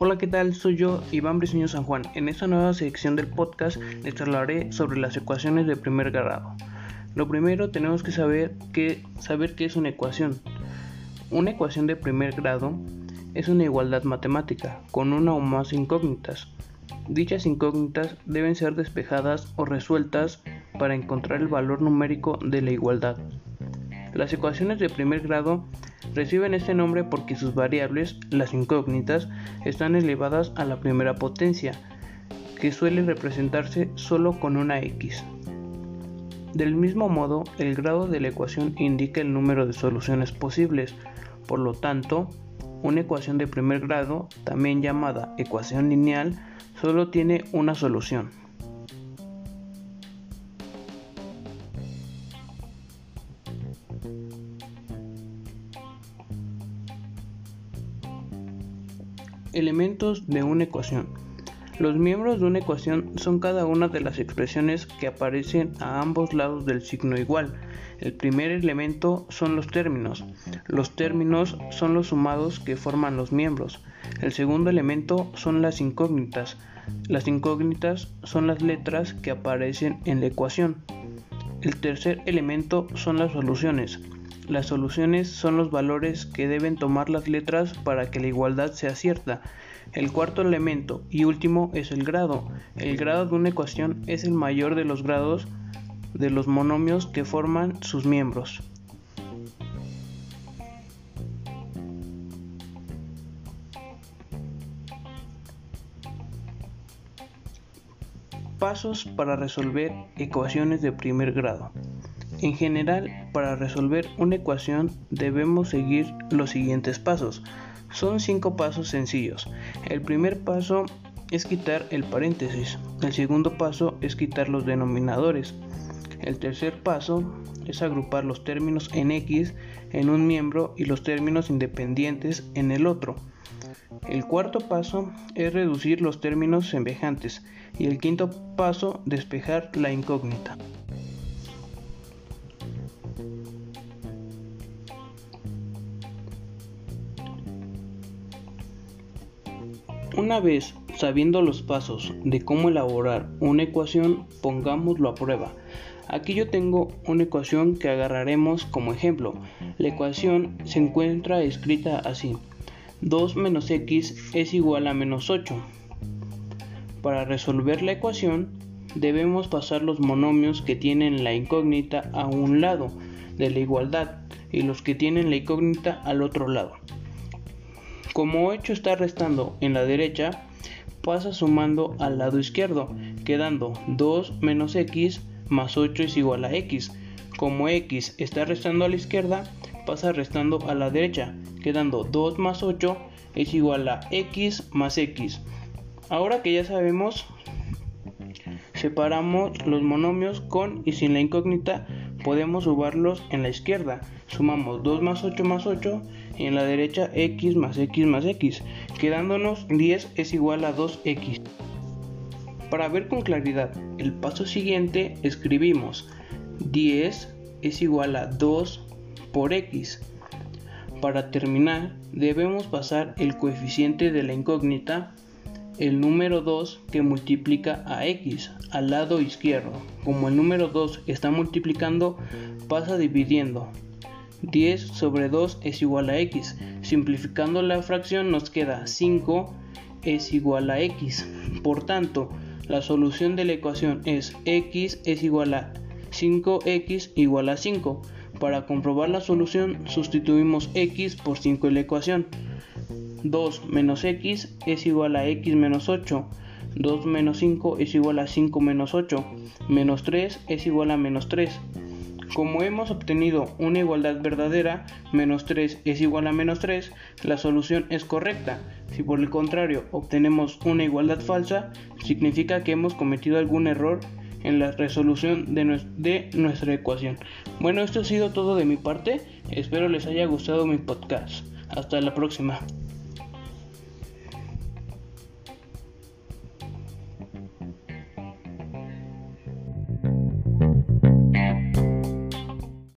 Hola, ¿qué tal? Soy yo, Iván Briceño San Juan. En esta nueva sección del podcast les hablaré sobre las ecuaciones de primer grado. Lo primero tenemos que saber que saber qué es una ecuación. Una ecuación de primer grado es una igualdad matemática con una o más incógnitas. Dichas incógnitas deben ser despejadas o resueltas para encontrar el valor numérico de la igualdad. Las ecuaciones de primer grado Reciben este nombre porque sus variables, las incógnitas, están elevadas a la primera potencia, que suele representarse solo con una x. Del mismo modo, el grado de la ecuación indica el número de soluciones posibles, por lo tanto, una ecuación de primer grado, también llamada ecuación lineal, solo tiene una solución. Elementos de una ecuación. Los miembros de una ecuación son cada una de las expresiones que aparecen a ambos lados del signo igual. El primer elemento son los términos. Los términos son los sumados que forman los miembros. El segundo elemento son las incógnitas. Las incógnitas son las letras que aparecen en la ecuación. El tercer elemento son las soluciones. Las soluciones son los valores que deben tomar las letras para que la igualdad sea cierta. El cuarto elemento y último es el grado. El grado de una ecuación es el mayor de los grados de los monomios que forman sus miembros. Pasos para resolver ecuaciones de primer grado. En general, para resolver una ecuación debemos seguir los siguientes pasos. Son cinco pasos sencillos. El primer paso es quitar el paréntesis. El segundo paso es quitar los denominadores. El tercer paso es agrupar los términos en X en un miembro y los términos independientes en el otro. El cuarto paso es reducir los términos semejantes y el quinto paso despejar la incógnita. Una vez sabiendo los pasos de cómo elaborar una ecuación, pongámoslo a prueba. Aquí yo tengo una ecuación que agarraremos como ejemplo. La ecuación se encuentra escrita así. 2 menos x es igual a menos 8. Para resolver la ecuación debemos pasar los monomios que tienen la incógnita a un lado de la igualdad y los que tienen la incógnita al otro lado. Como 8 está restando en la derecha, pasa sumando al lado izquierdo, quedando 2 menos x más 8 es igual a x. Como x está restando a la izquierda, pasa restando a la derecha, quedando 2 más 8 es igual a x más x. Ahora que ya sabemos, separamos los monomios con y sin la incógnita, podemos subarlos en la izquierda. Sumamos 2 más 8 más 8 y en la derecha x más x más x, quedándonos 10 es igual a 2x. Para ver con claridad el paso siguiente escribimos 10 es igual a 2 por x. Para terminar debemos pasar el coeficiente de la incógnita, el número 2 que multiplica a x al lado izquierdo. Como el número 2 está multiplicando pasa dividiendo 10 sobre 2 es igual a x. Simplificando la fracción nos queda 5 es igual a x. Por tanto, la solución de la ecuación es x es igual a 5x igual a 5. Para comprobar la solución sustituimos x por 5 en la ecuación. 2 menos x es igual a x menos 8. 2 menos 5 es igual a 5 menos 8. Menos 3 es igual a menos 3. Como hemos obtenido una igualdad verdadera, menos 3 es igual a menos 3, la solución es correcta. Si por el contrario obtenemos una igualdad falsa, significa que hemos cometido algún error en la resolución de, de, nuestra ecuación. Bueno, esto ha sido todo de mi parte. Espero les haya gustado mi podcast. Hasta la próxima.